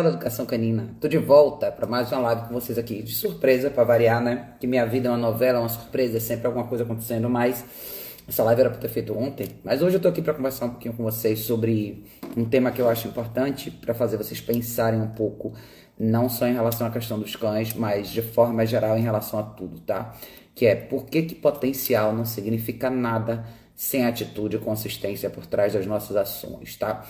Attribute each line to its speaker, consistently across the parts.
Speaker 1: da Educação Canina. Tô de volta para mais uma live com vocês aqui. De surpresa, para variar, né? Que minha vida é uma novela, uma surpresa, é sempre alguma coisa acontecendo, mas essa live era para ter feito ontem. Mas hoje eu tô aqui para conversar um pouquinho com vocês sobre um tema que eu acho importante para fazer vocês pensarem um pouco, não só em relação à questão dos cães, mas de forma geral em relação a tudo, tá? Que é por que, que potencial não significa nada sem atitude e consistência por trás das nossas ações, tá?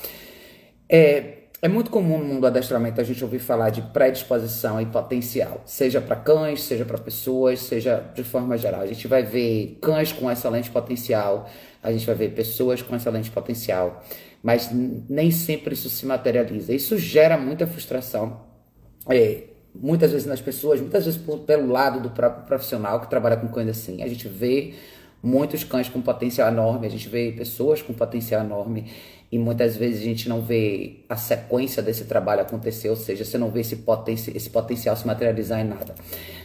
Speaker 1: É, é muito comum no mundo do adestramento a gente ouvir falar de predisposição e potencial, seja para cães, seja para pessoas, seja de forma geral. A gente vai ver cães com excelente potencial, a gente vai ver pessoas com excelente potencial, mas nem sempre isso se materializa. Isso gera muita frustração, é, muitas vezes nas pessoas, muitas vezes pelo lado do próprio profissional que trabalha com cães assim. A gente vê muitos cães com potencial enorme, a gente vê pessoas com potencial enorme e muitas vezes a gente não vê a sequência desse trabalho acontecer, ou seja, você não vê esse, poten esse potencial se materializar em nada.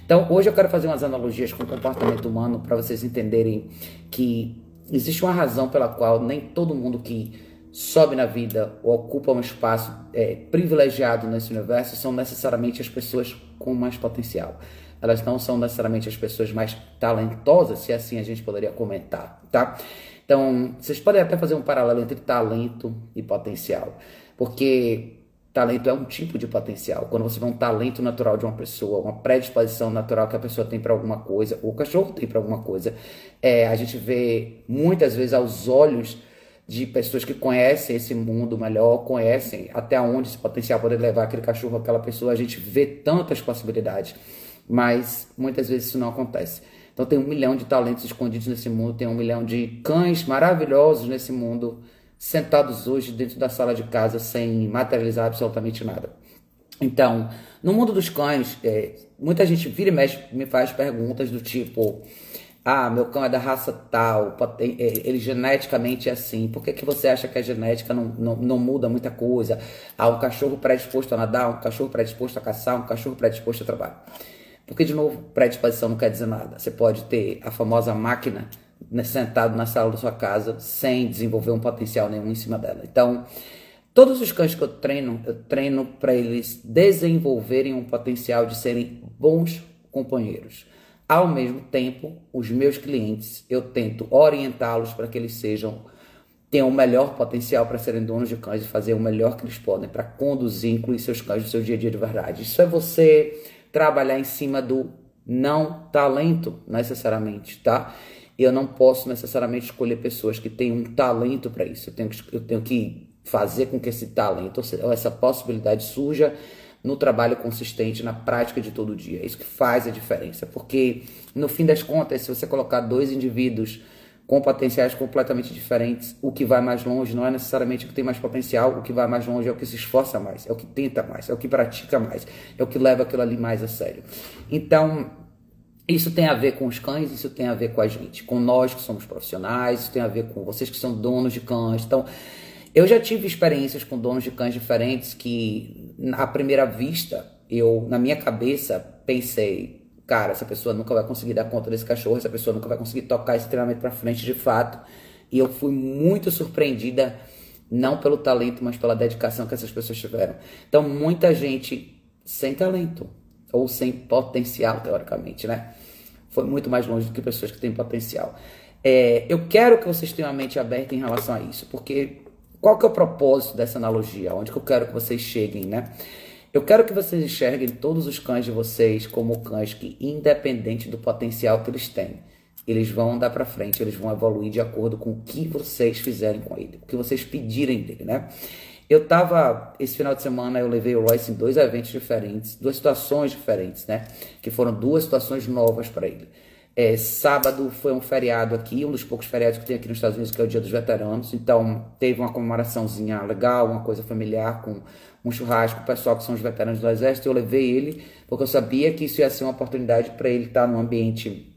Speaker 1: Então, hoje eu quero fazer umas analogias com o comportamento humano para vocês entenderem que existe uma razão pela qual nem todo mundo que sobe na vida ou ocupa um espaço é, privilegiado nesse universo são necessariamente as pessoas com mais potencial. Elas não são necessariamente as pessoas mais talentosas, se assim a gente poderia comentar, tá? Então, vocês podem até fazer um paralelo entre talento e potencial, porque talento é um tipo de potencial. Quando você vê um talento natural de uma pessoa, uma predisposição natural que a pessoa tem para alguma coisa, ou o cachorro tem para alguma coisa, é, a gente vê muitas vezes aos olhos de pessoas que conhecem esse mundo melhor, conhecem até onde esse potencial pode levar aquele cachorro, aquela pessoa, a gente vê tantas possibilidades, mas muitas vezes isso não acontece. Então tem um milhão de talentos escondidos nesse mundo, tem um milhão de cães maravilhosos nesse mundo, sentados hoje dentro da sala de casa sem materializar absolutamente nada. Então, no mundo dos cães, é, muita gente vira e mexe, me faz perguntas do tipo: ah, meu cão é da raça tal, é, ele geneticamente é assim, por que, que você acha que a genética não, não, não muda muita coisa? Ah, um cachorro predisposto a nadar, um cachorro predisposto a caçar, um cachorro predisposto a trabalhar. Porque, de novo, predisposição não quer dizer nada. Você pode ter a famosa máquina né, sentado na sala da sua casa sem desenvolver um potencial nenhum em cima dela. Então, todos os cães que eu treino, eu treino para eles desenvolverem um potencial de serem bons companheiros. Ao mesmo tempo, os meus clientes, eu tento orientá-los para que eles sejam tenham o melhor potencial para serem donos de cães e fazer o melhor que eles podem para conduzir, incluir seus cães no seu dia a dia de verdade. Isso é você trabalhar em cima do não talento necessariamente, tá? Eu não posso necessariamente escolher pessoas que têm um talento para isso. Eu tenho, que, eu tenho que fazer com que esse talento, ou essa possibilidade surja no trabalho consistente, na prática de todo dia. É isso que faz a diferença. Porque, no fim das contas, se você colocar dois indivíduos com potenciais completamente diferentes. O que vai mais longe não é necessariamente o que tem mais potencial, o que vai mais longe é o que se esforça mais, é o que tenta mais, é o que pratica mais, é o que leva aquilo ali mais a sério. Então, isso tem a ver com os cães, isso tem a ver com a gente, com nós que somos profissionais, isso tem a ver com vocês que são donos de cães. Então, eu já tive experiências com donos de cães diferentes que, à primeira vista, eu, na minha cabeça, pensei, cara, essa pessoa nunca vai conseguir dar conta desse cachorro, essa pessoa nunca vai conseguir tocar esse treinamento para frente de fato. E eu fui muito surpreendida, não pelo talento, mas pela dedicação que essas pessoas tiveram. Então, muita gente sem talento, ou sem potencial, teoricamente, né? Foi muito mais longe do que pessoas que têm potencial. É, eu quero que vocês tenham a mente aberta em relação a isso, porque qual que é o propósito dessa analogia? Onde que eu quero que vocês cheguem, né? Eu quero que vocês enxerguem todos os cães de vocês como cães que, independente do potencial que eles têm, eles vão andar para frente, eles vão evoluir de acordo com o que vocês fizerem com ele, o que vocês pedirem dele, né? Eu tava, esse final de semana eu levei o Royce em dois eventos diferentes, duas situações diferentes, né? Que foram duas situações novas para ele. É, sábado foi um feriado aqui, um dos poucos feriados que tem aqui nos Estados Unidos, que é o Dia dos Veteranos. Então teve uma comemoraçãozinha legal, uma coisa familiar com um churrasco, o pessoal que são os veteranos do exército, eu levei ele porque eu sabia que isso ia ser uma oportunidade para ele estar num ambiente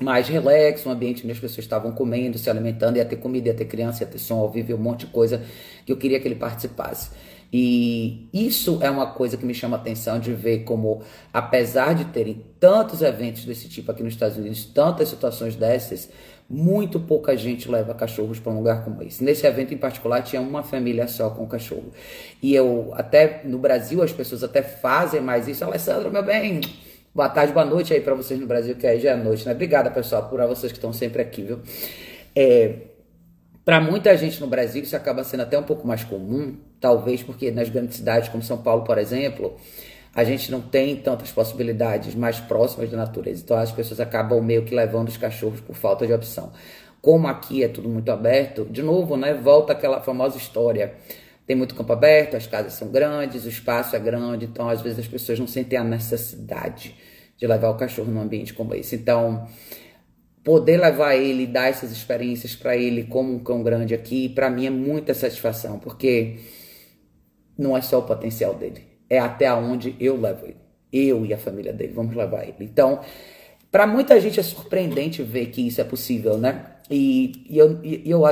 Speaker 1: mais relax, um ambiente onde as pessoas estavam comendo, se alimentando, ia ter comida, ia ter criança, ia ter som ao vivo, um monte de coisa que eu queria que ele participasse. E isso é uma coisa que me chama a atenção de ver como, apesar de terem tantos eventos desse tipo aqui nos Estados Unidos, tantas situações dessas, muito pouca gente leva cachorros para um lugar como esse. Nesse evento em particular tinha uma família só com cachorro. E eu até no Brasil as pessoas até fazem mais isso. Alessandro, meu bem, boa tarde, boa noite aí para vocês no Brasil, que aí já é noite, né? Obrigada, pessoal, por vocês que estão sempre aqui, viu? É, para muita gente no Brasil isso acaba sendo até um pouco mais comum, talvez porque nas grandes cidades como São Paulo, por exemplo, a gente não tem tantas possibilidades mais próximas da natureza. Então as pessoas acabam meio que levando os cachorros por falta de opção. Como aqui é tudo muito aberto, de novo, né, volta aquela famosa história. Tem muito campo aberto, as casas são grandes, o espaço é grande, então às vezes as pessoas não sentem a necessidade de levar o cachorro num ambiente como esse. Então, poder levar ele, dar essas experiências para ele como um cão grande aqui, para mim é muita satisfação, porque não é só o potencial dele, é até onde eu levo ele. Eu e a família dele vamos levar ele. Então, para muita gente é surpreendente ver que isso é possível, né? E, e eu, e eu,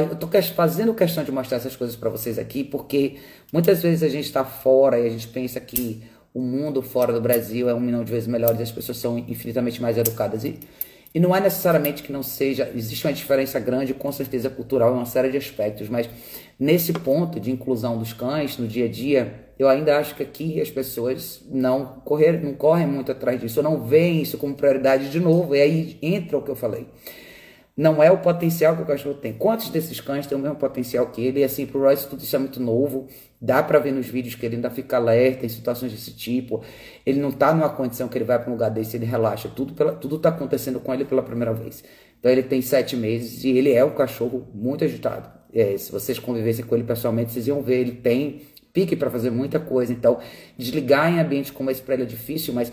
Speaker 1: fazendo questão de mostrar essas coisas para vocês aqui, porque muitas vezes a gente está fora e a gente pensa que o mundo fora do Brasil é um milhão de vezes melhor e as pessoas são infinitamente mais educadas. E e não é necessariamente que não seja, existe uma diferença grande, com certeza cultural, em uma série de aspectos, mas nesse ponto de inclusão dos cães no dia a dia, eu ainda acho que aqui as pessoas não, correr, não correm muito atrás disso, ou não veem isso como prioridade de novo, e aí entra o que eu falei não é o potencial que o cachorro tem. Quantos desses cães têm o mesmo potencial que ele? E assim, pro Royce tudo isso é muito novo. Dá para ver nos vídeos que ele ainda fica alerta em situações desse tipo. Ele não tá numa condição que ele vai para um lugar desse, ele relaxa. Tudo, pela, tudo tá acontecendo com ele pela primeira vez. Então ele tem sete meses e ele é um cachorro muito agitado. É, se vocês convivessem com ele pessoalmente, vocês iam ver, ele tem pique para fazer muita coisa. Então, desligar em ambiente como esse para ele é difícil, mas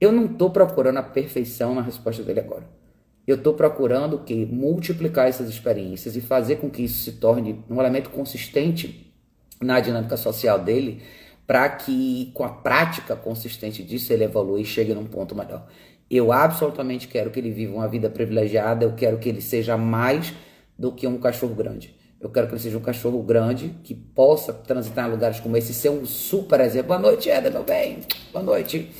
Speaker 1: eu não tô procurando a perfeição na resposta dele agora. Eu estou procurando que multiplicar essas experiências e fazer com que isso se torne um elemento consistente na dinâmica social dele, para que com a prática consistente disso ele evolua e chegue num ponto melhor. Eu absolutamente quero que ele viva uma vida privilegiada, eu quero que ele seja mais do que um cachorro grande. Eu quero que ele seja um cachorro grande que possa transitar em lugares como esse, ser um super exemplo. Boa noite, Eda, meu bem. Boa noite.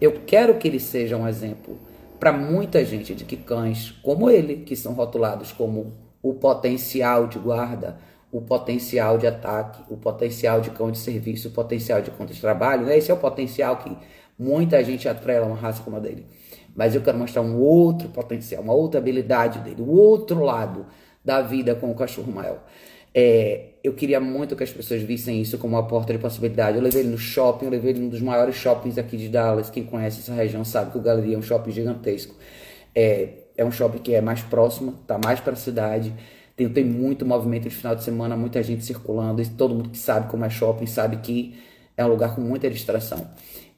Speaker 1: Eu quero que ele seja um exemplo para muita gente de que cães como ele, que são rotulados como o potencial de guarda, o potencial de ataque, o potencial de cão de serviço, o potencial de cão de trabalho, né? esse é o potencial que muita gente atrela uma raça como a dele. Mas eu quero mostrar um outro potencial, uma outra habilidade dele, o outro lado da vida com o cachorro maior. É, eu queria muito que as pessoas vissem isso como uma porta de possibilidade. Eu levei ele no shopping, eu levei ele num dos maiores shoppings aqui de Dallas. Quem conhece essa região sabe que o Galeria é um shopping gigantesco. É, é um shopping que é mais próximo, tá mais para a cidade. Tem, tem muito movimento de final de semana, muita gente circulando. E todo mundo que sabe como é shopping sabe que é um lugar com muita distração.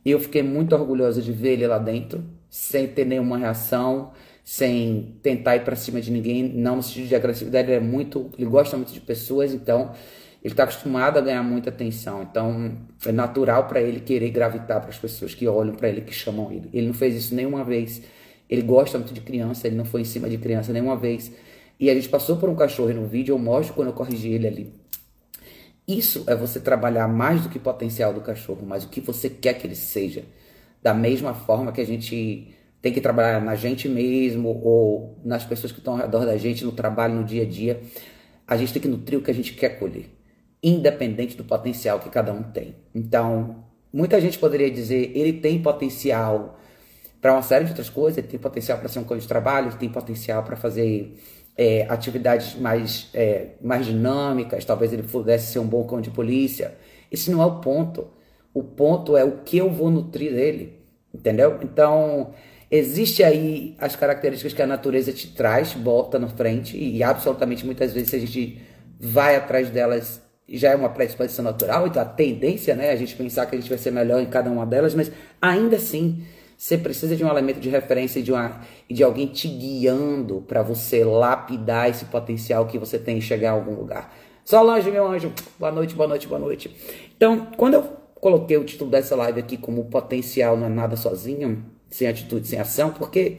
Speaker 1: E eu fiquei muito orgulhosa de ver ele lá dentro, sem ter nenhuma reação sem tentar ir para cima de ninguém, não no sentido de agressividade, ele é muito, ele gosta muito de pessoas, então ele está acostumado a ganhar muita atenção, então é natural para ele querer gravitar para as pessoas que olham para ele, que chamam ele. Ele não fez isso nenhuma vez. Ele gosta muito de criança, ele não foi em cima de criança nenhuma vez. E a gente passou por um cachorro no vídeo, eu mostro quando eu corrigi ele ali. Isso é você trabalhar mais do que o potencial do cachorro, mas o que você quer que ele seja. Da mesma forma que a gente tem que trabalhar na gente mesmo ou nas pessoas que estão ao redor da gente, no trabalho, no dia a dia. A gente tem que nutrir o que a gente quer colher, independente do potencial que cada um tem. Então, muita gente poderia dizer, ele tem potencial para uma série de outras coisas, ele tem potencial para ser um cão de trabalho, ele tem potencial para fazer é, atividades mais, é, mais dinâmicas, talvez ele pudesse ser um bom cão de polícia. Esse não é o ponto. O ponto é o que eu vou nutrir dele, entendeu? Então, Existe aí as características que a natureza te traz, bota na frente, e absolutamente muitas vezes a gente vai atrás delas, já é uma predisposição natural, então a tendência né, é a gente pensar que a gente vai ser melhor em cada uma delas, mas ainda assim você precisa de um elemento de referência e de, uma, de alguém te guiando para você lapidar esse potencial que você tem em chegar a algum lugar. Solange, meu anjo, boa noite, boa noite, boa noite. Então, quando eu coloquei o título dessa live aqui como potencial não é nada sozinho, sem atitude, sem ação, porque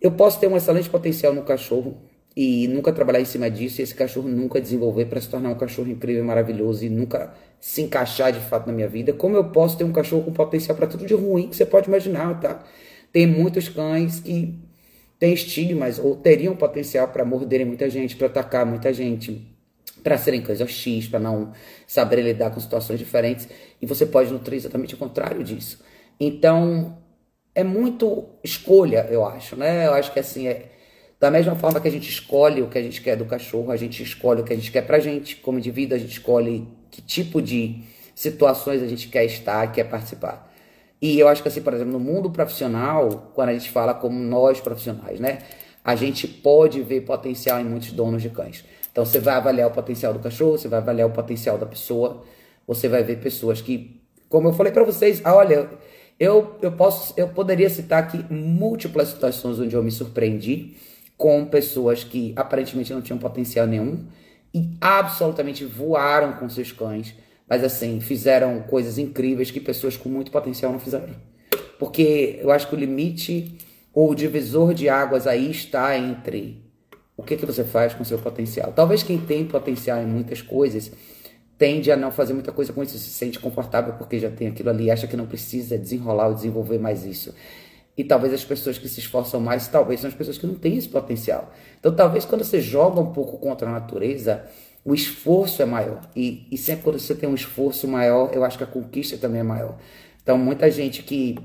Speaker 1: eu posso ter um excelente potencial no cachorro e nunca trabalhar em cima disso e esse cachorro nunca desenvolver para se tornar um cachorro incrível, maravilhoso e nunca se encaixar de fato na minha vida, como eu posso ter um cachorro com potencial para tudo de ruim que você pode imaginar, tá? Tem muitos cães que têm estigmas ou teriam potencial para morderem muita gente, para atacar muita gente, para serem cães hostis, para não saberem lidar com situações diferentes, e você pode nutrir exatamente o contrário disso. Então, é muito escolha, eu acho, né? Eu acho que assim, é, da mesma forma que a gente escolhe o que a gente quer do cachorro, a gente escolhe o que a gente quer pra gente, como indivíduo, a gente escolhe que tipo de situações a gente quer estar, quer participar. E eu acho que assim, por exemplo, no mundo profissional, quando a gente fala como nós profissionais, né? A gente pode ver potencial em muitos donos de cães. Então você vai avaliar o potencial do cachorro, você vai avaliar o potencial da pessoa, você vai ver pessoas que, como eu falei para vocês, ah, olha, eu, eu, posso, eu poderia citar aqui múltiplas situações onde eu me surpreendi com pessoas que aparentemente não tinham potencial nenhum e absolutamente voaram com seus cães, mas assim, fizeram coisas incríveis que pessoas com muito potencial não fizeram. Porque eu acho que o limite ou o divisor de águas aí está entre o que, que você faz com seu potencial. Talvez quem tem potencial em muitas coisas tende a não fazer muita coisa com isso, se sente confortável porque já tem aquilo ali, acha que não precisa desenrolar ou desenvolver mais isso. E talvez as pessoas que se esforçam mais, talvez são as pessoas que não têm esse potencial. Então, talvez quando você joga um pouco contra a natureza, o esforço é maior. E, e sempre quando você tem um esforço maior, eu acho que a conquista também é maior. Então, muita gente que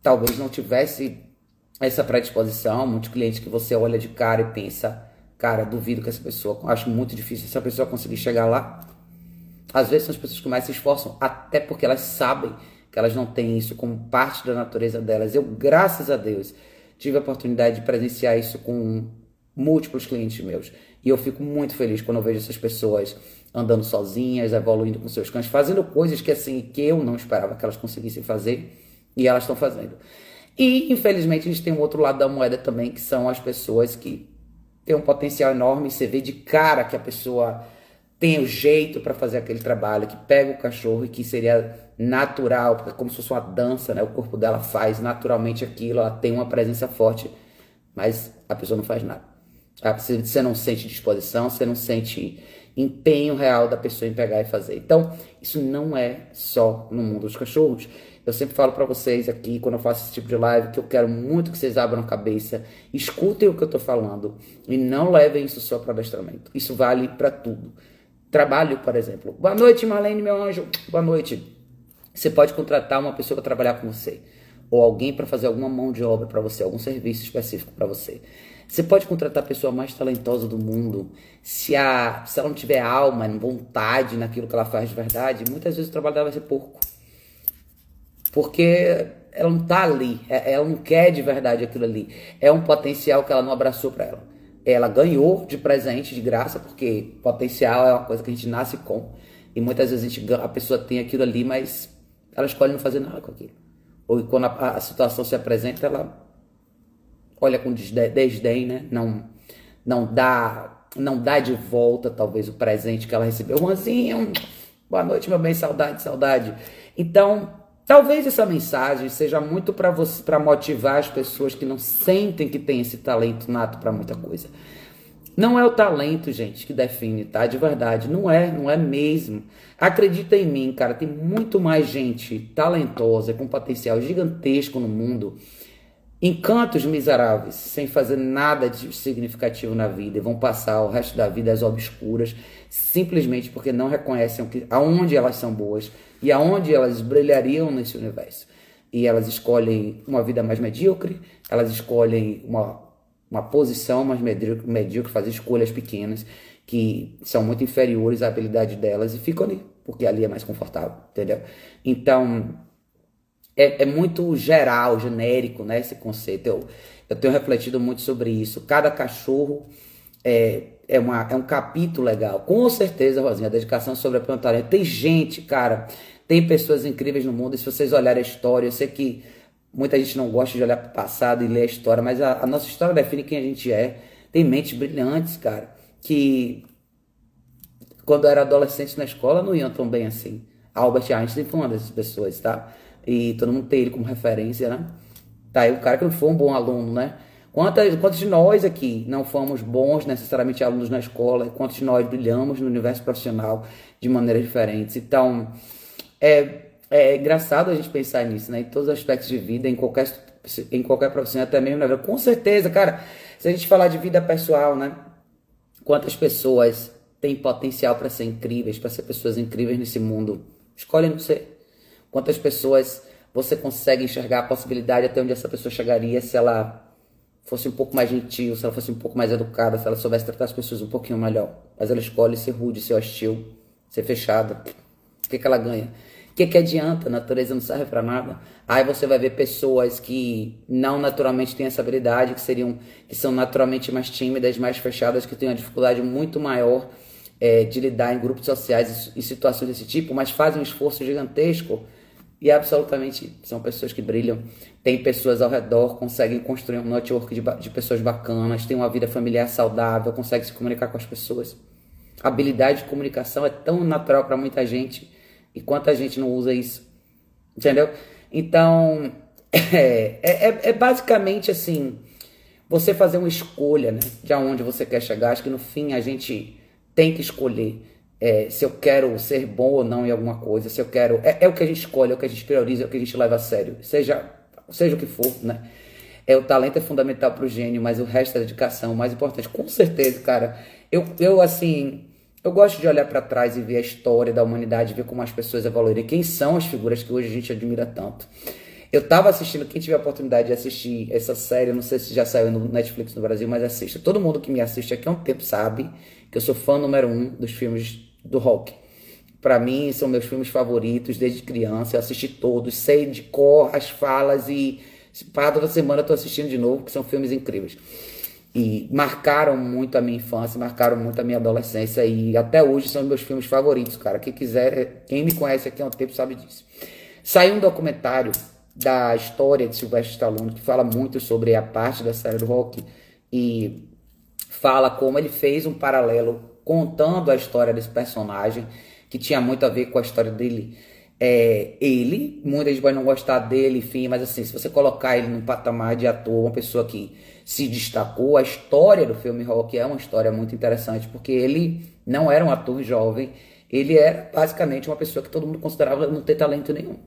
Speaker 1: talvez não tivesse essa predisposição, muitos clientes que você olha de cara e pensa, cara, duvido que essa pessoa, acho muito difícil essa pessoa conseguir chegar lá. Às vezes são as pessoas que mais se esforçam, até porque elas sabem que elas não têm isso como parte da natureza delas. Eu, graças a Deus, tive a oportunidade de presenciar isso com múltiplos clientes meus. E eu fico muito feliz quando eu vejo essas pessoas andando sozinhas, evoluindo com seus cães, fazendo coisas que assim que eu não esperava que elas conseguissem fazer e elas estão fazendo. E infelizmente a gente tem um outro lado da moeda também, que são as pessoas que têm um potencial enorme, você vê de cara que a pessoa tem o jeito para fazer aquele trabalho, que pega o cachorro e que seria natural, porque é como se fosse uma dança, né? O corpo dela faz naturalmente aquilo, ela tem uma presença forte, mas a pessoa não faz nada. Ah, você não sente disposição, você não sente empenho real da pessoa em pegar e fazer. Então, isso não é só no mundo dos cachorros. Eu sempre falo para vocês aqui, quando eu faço esse tipo de live, que eu quero muito que vocês abram a cabeça, escutem o que eu tô falando e não levem isso só para adestramento. Isso vale para tudo. Trabalho, por exemplo. Boa noite, Marlene, meu anjo. Boa noite. Você pode contratar uma pessoa para trabalhar com você, ou alguém para fazer alguma mão de obra para você, algum serviço específico para você. Você pode contratar a pessoa mais talentosa do mundo. Se, a, se ela não tiver alma, vontade naquilo que ela faz de verdade, muitas vezes o trabalho dela vai ser pouco. Porque ela não está ali, é, ela não quer de verdade aquilo ali. É um potencial que ela não abraçou para ela ela ganhou de presente, de graça, porque potencial é uma coisa que a gente nasce com. E muitas vezes a, gente, a pessoa tem aquilo ali, mas ela escolhe não fazer nada com aquilo. Ou quando a, a situação se apresenta, ela olha com desdém, né? Não, não dá não dá de volta, talvez, o presente que ela recebeu. Juanzinho, boa noite, meu bem, saudade, saudade. Então, Talvez essa mensagem seja muito para você, para motivar as pessoas que não sentem que tem esse talento nato para muita coisa. Não é o talento, gente, que define, tá? De verdade, não é, não é mesmo. Acredita em mim, cara, tem muito mais gente talentosa, com potencial gigantesco no mundo encantos miseráveis, sem fazer nada de significativo na vida e vão passar o resto da vida às obscuras, simplesmente porque não reconhecem que, aonde elas são boas e aonde elas brilhariam nesse universo. E elas escolhem uma vida mais medíocre, elas escolhem uma, uma posição mais medíocre, fazer escolhas pequenas que são muito inferiores à habilidade delas e ficam ali, porque ali é mais confortável, entendeu? Então, é, é, muito geral, genérico, né? Esse conceito. Eu, eu tenho refletido muito sobre isso. Cada cachorro é, é, uma, é um capítulo legal. Com certeza, Rosinha, a dedicação sobre a plantaria. Tem gente, cara, tem pessoas incríveis no mundo. E se vocês olharem a história, eu sei que muita gente não gosta de olhar para o passado e ler a história, mas a, a nossa história define quem a gente é. Tem mentes brilhantes, cara, que quando era adolescente na escola não iam tão bem assim. Albert Einstein foi uma dessas pessoas, tá? e todo mundo tem ele como referência, né? Tá aí o cara que não foi um bom aluno, né? Quantas, quantos de nós aqui não fomos bons necessariamente alunos na escola? Quantos de nós brilhamos no universo profissional de maneiras diferentes? Então, é, é engraçado a gente pensar nisso, né? Em todos os aspectos de vida, em qualquer, em qualquer profissão, até mesmo na vida. Com certeza, cara, se a gente falar de vida pessoal, né? Quantas pessoas têm potencial para ser incríveis, para ser pessoas incríveis nesse mundo? Escolhem ser. Quantas pessoas você consegue enxergar a possibilidade até onde essa pessoa chegaria se ela fosse um pouco mais gentil, se ela fosse um pouco mais educada, se ela soubesse tratar as pessoas um pouquinho melhor. Mas ela escolhe ser rude, ser hostil, ser fechada. O que, que ela ganha? O que, que adianta? A natureza não serve para nada. Aí você vai ver pessoas que não naturalmente têm essa habilidade, que seriam, que são naturalmente mais tímidas, mais fechadas, que têm uma dificuldade muito maior é, de lidar em grupos sociais e situações desse tipo, mas fazem um esforço gigantesco e absolutamente são pessoas que brilham. Tem pessoas ao redor, conseguem construir um network de, de pessoas bacanas, têm uma vida familiar saudável, conseguem se comunicar com as pessoas. A habilidade de comunicação é tão natural para muita gente e quanta gente não usa isso. Entendeu? Então, é, é, é basicamente assim: você fazer uma escolha né, de aonde você quer chegar. Acho que no fim a gente tem que escolher é, se eu quero ser bom ou não em alguma coisa, se eu quero. É, é, o que a gente escolhe, é o que a gente prioriza, é o que a gente leva a sério. Seja, seja o que for, né? É, o talento é fundamental para o gênio, mas o resto é dedicação, o mais importante. Com certeza, cara. Eu, eu assim. Eu gosto de olhar para trás e ver a história da humanidade, ver como as pessoas evoluíram, quem são as figuras que hoje a gente admira tanto. Eu tava assistindo, quem tiver a oportunidade de assistir essa série, não sei se já saiu no Netflix no Brasil, mas assista. Todo mundo que me assiste aqui há um tempo sabe que eu sou fã número um dos filmes do rock. Para mim, são meus filmes favoritos desde criança. Eu assisti todos, sei de cor as falas e para toda semana eu tô assistindo de novo, que são filmes incríveis. E marcaram muito a minha infância, marcaram muito a minha adolescência e até hoje são meus filmes favoritos, cara. Quem quiser, quem me conhece aqui há um tempo sabe disso. Saiu um documentário da história de Sylvester Stallone que fala muito sobre a parte da série do rock e fala como ele fez um paralelo contando a história desse personagem, que tinha muito a ver com a história dele. É, ele, muita gente pode não gostar dele, enfim, mas assim, se você colocar ele num patamar de ator, uma pessoa que se destacou, a história do filme Rock é uma história muito interessante, porque ele não era um ator jovem, ele era basicamente uma pessoa que todo mundo considerava não ter talento nenhum.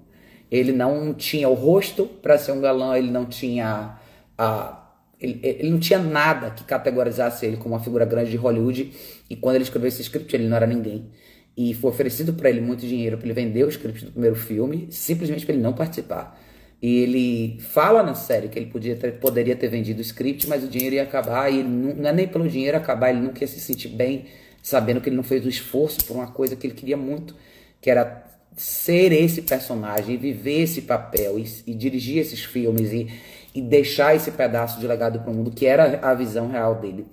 Speaker 1: Ele não tinha o rosto para ser um galã, ele não tinha a, ele, ele, não tinha nada que categorizasse ele como uma figura grande de Hollywood. E quando ele escreveu esse script, ele não era ninguém. E foi oferecido para ele muito dinheiro para ele vender o script do primeiro filme, simplesmente para ele não participar. E ele fala na série que ele podia ter, poderia ter vendido o script, mas o dinheiro ia acabar. E não, não é nem pelo dinheiro acabar, ele não quer se sentir bem, sabendo que ele não fez o esforço por uma coisa que ele queria muito, que era ser esse personagem, viver esse papel e, e dirigir esses filmes e, e deixar esse pedaço de legado para o mundo, que era a visão real dele.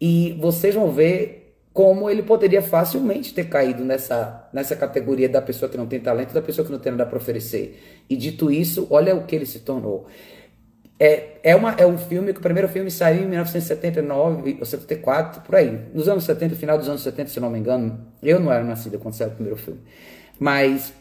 Speaker 1: E vocês vão ver como ele poderia facilmente ter caído nessa, nessa categoria da pessoa que não tem talento, da pessoa que não tem nada para oferecer. E dito isso, olha o que ele se tornou. É, é, uma, é um filme que o primeiro filme saiu em 1979 ou 74, por aí. Nos anos 70, final dos anos 70, se não me engano. Eu não era nascido quando saiu o primeiro filme. Mas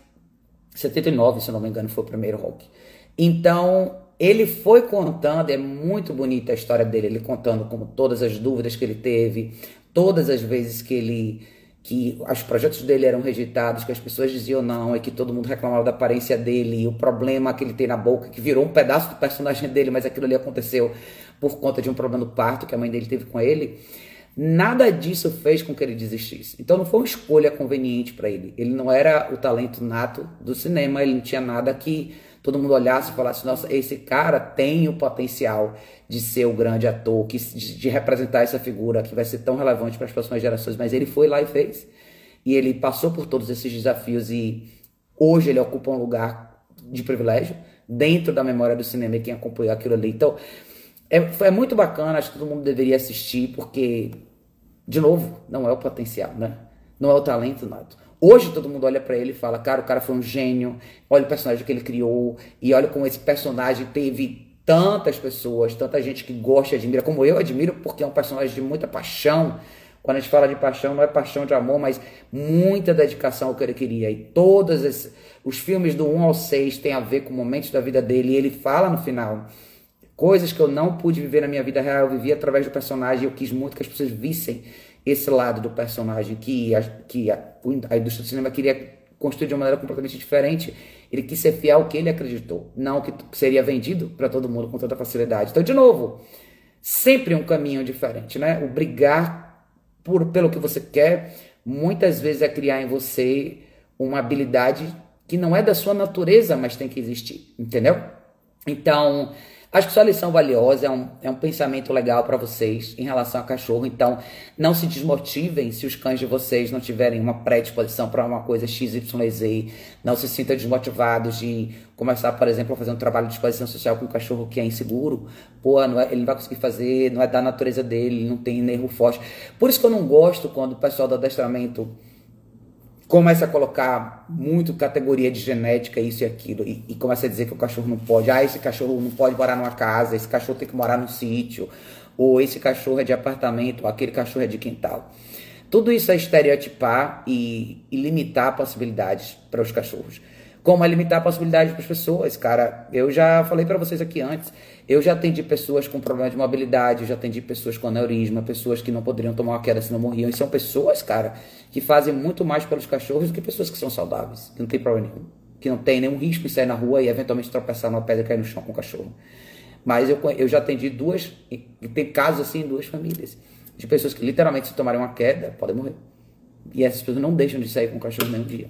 Speaker 1: 79, se não me engano, foi o primeiro rock. Então, ele foi contando, é muito bonita a história dele, ele contando como todas as dúvidas que ele teve, todas as vezes que ele que os projetos dele eram rejeitados, que as pessoas diziam não, e que todo mundo reclamava da aparência dele, e o problema que ele tem na boca, que virou um pedaço do personagem dele, mas aquilo ali aconteceu por conta de um problema do parto que a mãe dele teve com ele. Nada disso fez com que ele desistisse. Então não foi uma escolha conveniente para ele. Ele não era o talento nato do cinema, ele não tinha nada que todo mundo olhasse e falasse: nossa, esse cara tem o potencial de ser o grande ator, que, de, de representar essa figura que vai ser tão relevante para as próximas gerações. Mas ele foi lá e fez. E ele passou por todos esses desafios e hoje ele ocupa um lugar de privilégio dentro da memória do cinema e quem acompanhou aquilo ali. Então, é, é muito bacana, acho que todo mundo deveria assistir, porque, de novo, não é o potencial, né? Não é o talento nato. Hoje todo mundo olha para ele e fala, cara, o cara foi um gênio, olha o personagem que ele criou, e olha como esse personagem teve tantas pessoas, tanta gente que gosta e admira, como eu admiro, porque é um personagem de muita paixão. Quando a gente fala de paixão, não é paixão de amor, mas muita dedicação ao que ele queria. E todos esses, os filmes do 1 ao 6 têm a ver com momentos da vida dele, e ele fala no final Coisas que eu não pude viver na minha vida real, eu vivi através do personagem. Eu quis muito que as pessoas vissem esse lado do personagem que a, que a, a indústria do cinema queria construir de uma maneira completamente diferente. Ele quis ser fiel ao que ele acreditou, não que seria vendido para todo mundo com tanta facilidade. Então, de novo, sempre um caminho diferente, né? O brigar por, pelo que você quer, muitas vezes é criar em você uma habilidade que não é da sua natureza, mas tem que existir, entendeu? Então, Acho que sua lição valiosa é um, é um pensamento legal para vocês em relação a cachorro. Então, não se desmotivem se os cães de vocês não tiverem uma predisposição para uma coisa XYZ. Não se sintam desmotivados de começar, por exemplo, a fazer um trabalho de exposição social com um cachorro que é inseguro. Pô, não é, ele não vai conseguir fazer, não é da natureza dele, não tem nervo forte. Por isso que eu não gosto quando o pessoal do adestramento começa a colocar muito categoria de genética, isso e aquilo, e, e, começa a dizer que o cachorro não pode, ah, esse cachorro não pode morar numa casa, esse cachorro tem que morar num sítio, ou esse cachorro é de apartamento, ou aquele cachorro é de quintal. Tudo isso é estereotipar e, e limitar possibilidades para os cachorros. Como é limitar possibilidades para as pessoas, cara. Eu já falei para vocês aqui antes. Eu já atendi pessoas com problema de mobilidade, eu já atendi pessoas com aneurisma, pessoas que não poderiam tomar uma queda se não morriam. E são pessoas, cara, que fazem muito mais pelos cachorros do que pessoas que são saudáveis, que não tem problema nenhum, que não tem nenhum risco em sair na rua e eventualmente tropeçar numa pedra e cair no chão com o cachorro. Mas eu, eu já atendi duas, tem casos assim em duas famílias, de pessoas que literalmente se tomarem uma queda, podem morrer. E essas pessoas não deixam de sair com o cachorro nenhum dia.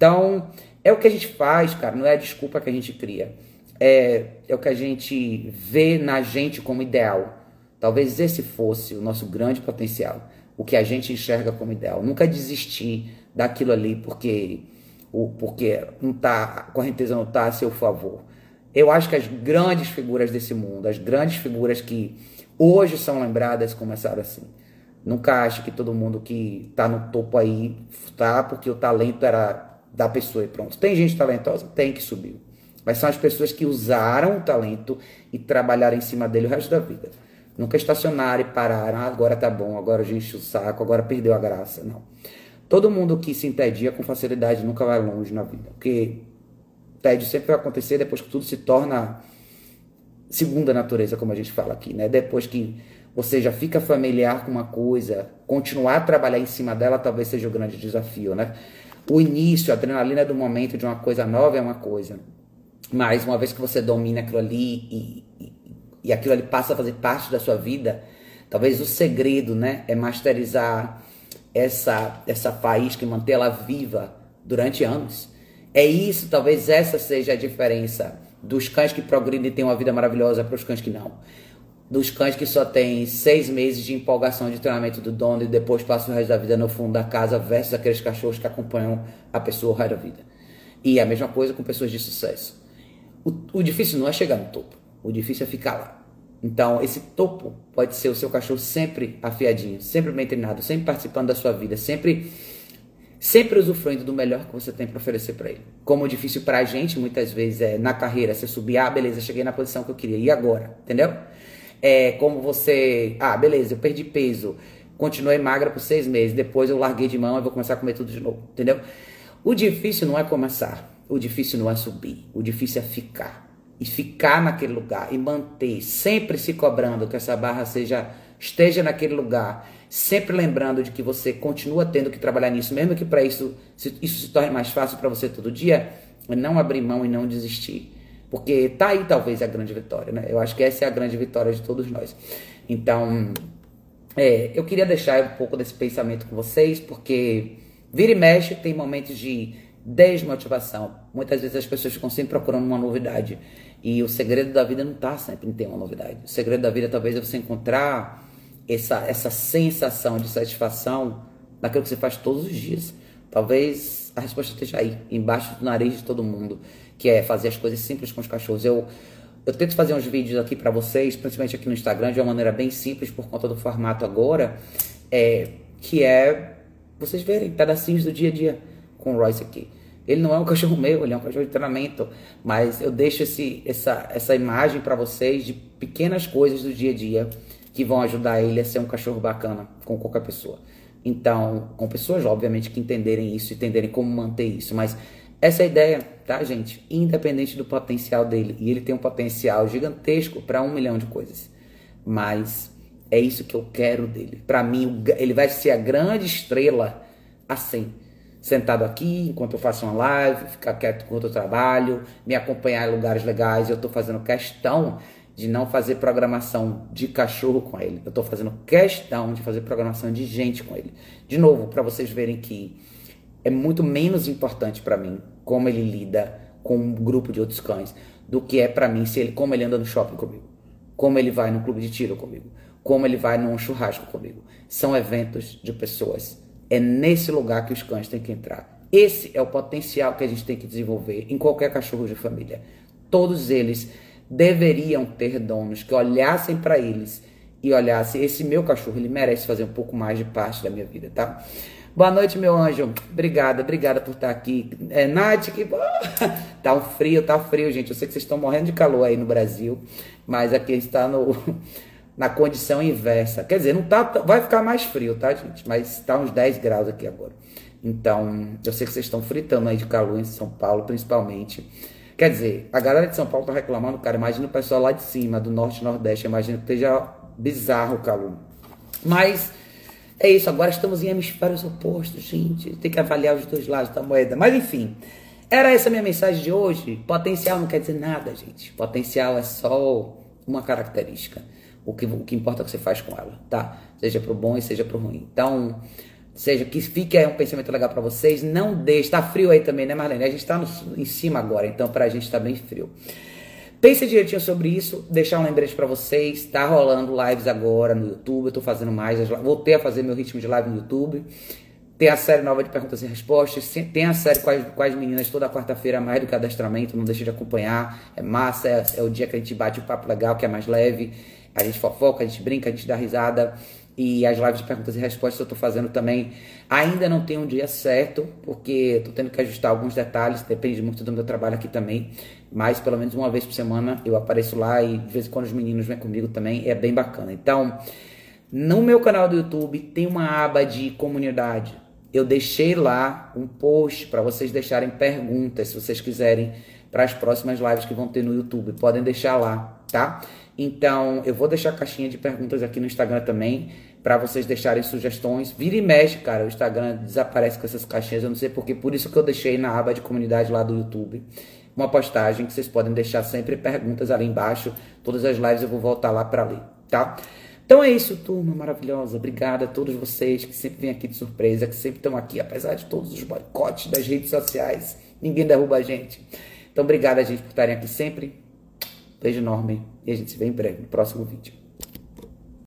Speaker 1: Então, é o que a gente faz, cara, não é a desculpa que a gente cria é, é o que a gente vê na gente como ideal. Talvez esse fosse o nosso grande potencial, o que a gente enxerga como ideal. Nunca desistir daquilo ali porque o porque não tá, a correnteza não está a seu favor. Eu acho que as grandes figuras desse mundo, as grandes figuras que hoje são lembradas, começaram assim. Nunca acho que todo mundo que está no topo aí tá porque o talento era da pessoa e pronto. Tem gente talentosa? Tem que subir mas são as pessoas que usaram o talento e trabalharam em cima dele o resto da vida. Nunca estacionaram e pararam, ah, agora tá bom, agora a gente o saco, agora perdeu a graça. Não. Todo mundo que se entedia com facilidade nunca vai longe na vida. Porque tédio sempre vai acontecer depois que tudo se torna segunda natureza, como a gente fala aqui, né? Depois que você já fica familiar com uma coisa, continuar a trabalhar em cima dela talvez seja o grande desafio, né? O início, a adrenalina do momento de uma coisa nova é uma coisa. Mas uma vez que você domina aquilo ali e, e, e aquilo ali passa a fazer parte da sua vida, talvez o segredo, né, é masterizar essa essa faísca e manter ela viva durante anos. É isso, talvez essa seja a diferença dos cães que progridem e têm uma vida maravilhosa para os cães que não. Dos cães que só têm seis meses de empolgação de treinamento do dono e depois passam o resto da vida no fundo da casa versus aqueles cachorros que acompanham a pessoa o resto da vida. E a mesma coisa com pessoas de sucesso. O, o difícil não é chegar no topo, o difícil é ficar lá. Então, esse topo pode ser o seu cachorro sempre afiadinho, sempre bem treinado, sempre participando da sua vida, sempre sempre usufruindo do melhor que você tem para oferecer para ele. Como o difícil para a gente muitas vezes é na carreira, você subir, ah, beleza, cheguei na posição que eu queria, e agora? Entendeu? É como você, ah, beleza, eu perdi peso, continuei magra por seis meses, depois eu larguei de mão e vou começar a comer tudo de novo, entendeu? O difícil não é começar, o difícil não é subir, o difícil é ficar. E ficar naquele lugar. E manter, sempre se cobrando que essa barra seja esteja naquele lugar, sempre lembrando de que você continua tendo que trabalhar nisso, mesmo que para isso isso se torne mais fácil para você todo dia, não abrir mão e não desistir. Porque tá aí talvez a grande vitória, né? Eu acho que essa é a grande vitória de todos nós. Então, é, eu queria deixar um pouco desse pensamento com vocês, porque vira e mexe tem momentos de desmotivação. Muitas vezes as pessoas ficam sempre procurando uma novidade. E o segredo da vida não está sempre em ter uma novidade. O segredo da vida talvez é você encontrar essa, essa sensação de satisfação naquilo que você faz todos os dias. Talvez a resposta esteja aí, embaixo do nariz de todo mundo, que é fazer as coisas simples com os cachorros. Eu, eu tento fazer uns vídeos aqui para vocês, principalmente aqui no Instagram, de uma maneira bem simples por conta do formato agora, é, que é vocês verem pedacinhos do dia a dia com o Royce aqui. Ele não é um cachorro meu, ele é um cachorro de treinamento, mas eu deixo esse, essa, essa imagem para vocês de pequenas coisas do dia a dia que vão ajudar ele a ser um cachorro bacana com qualquer pessoa. Então, com pessoas, obviamente, que entenderem isso, entenderem como manter isso, mas Essa é a ideia, tá, gente? Independente do potencial dele. E ele tem um potencial gigantesco para um milhão de coisas. Mas é isso que eu quero dele. Para mim, ele vai ser a grande estrela assim. Sentado aqui enquanto eu faço uma live, ficar quieto enquanto eu trabalho, me acompanhar em lugares legais. Eu estou fazendo questão de não fazer programação de cachorro com ele. Eu estou fazendo questão de fazer programação de gente com ele. De novo, para vocês verem que é muito menos importante para mim como ele lida com um grupo de outros cães do que é para mim se ele como ele anda no shopping comigo, como ele vai no clube de tiro comigo, como ele vai num churrasco comigo. São eventos de pessoas. É nesse lugar que os cães têm que entrar. Esse é o potencial que a gente tem que desenvolver em qualquer cachorro de família. Todos eles deveriam ter donos que olhassem para eles e olhassem, esse meu cachorro, ele merece fazer um pouco mais de parte da minha vida, tá? Boa noite, meu anjo. Obrigada, obrigada por estar aqui. É, Nath, que tá um frio, tá frio, gente. Eu sei que vocês estão morrendo de calor aí no Brasil, mas aqui está no na condição inversa. Quer dizer, não tá, vai ficar mais frio, tá, gente? Mas está uns 10 graus aqui agora. Então, eu sei que vocês estão fritando aí de calor em São Paulo, principalmente. Quer dizer, a galera de São Paulo tá reclamando, cara. Imagina o pessoal lá de cima, do norte e nordeste. Imagina que esteja bizarro o calor. Mas é isso, agora estamos em hemisférios opostos, gente. Tem que avaliar os dois lados da moeda. Mas enfim, era essa a minha mensagem de hoje. Potencial não quer dizer nada, gente. Potencial é só uma característica. O que, o que importa é o que você faz com ela, tá? Seja pro bom e seja pro ruim. Então, seja que fique aí um pensamento legal para vocês. Não deixe. Tá frio aí também, né, Marlene? A gente tá no, em cima agora, então pra gente tá bem frio. Pense direitinho sobre isso, deixar um lembrete para vocês. Tá rolando lives agora no YouTube, eu tô fazendo mais. Voltei a fazer meu ritmo de live no YouTube. Tem a série nova de perguntas e respostas. Tem a série com as, com as meninas toda quarta-feira, mais do que adestramento. Não deixe de acompanhar. É massa, é, é o dia que a gente bate o papo legal, que é mais leve. A gente fofoca, a gente brinca, a gente dá risada. E as lives de perguntas e respostas eu estou fazendo também. Ainda não tem um dia certo, porque estou tendo que ajustar alguns detalhes, depende muito do meu trabalho aqui também. Mas pelo menos uma vez por semana eu apareço lá e de vez em quando os meninos vêm comigo também, é bem bacana. Então, no meu canal do YouTube tem uma aba de comunidade. Eu deixei lá um post para vocês deixarem perguntas, se vocês quiserem, para as próximas lives que vão ter no YouTube. Podem deixar lá, tá? Então, eu vou deixar a caixinha de perguntas aqui no Instagram também para vocês deixarem sugestões. Vira e mexe, cara, o Instagram desaparece com essas caixinhas, eu não sei porquê, por isso que eu deixei na aba de comunidade lá do YouTube uma postagem que vocês podem deixar sempre perguntas ali embaixo. Todas as lives eu vou voltar lá para ler, tá? Então é isso, turma maravilhosa. Obrigada a todos vocês que sempre vêm aqui de surpresa, que sempre estão aqui, apesar de todos os boicotes das redes sociais. Ninguém derruba a gente. Então, obrigada, gente, por estarem aqui sempre. Beijo enorme e a gente se vê em breve no próximo vídeo.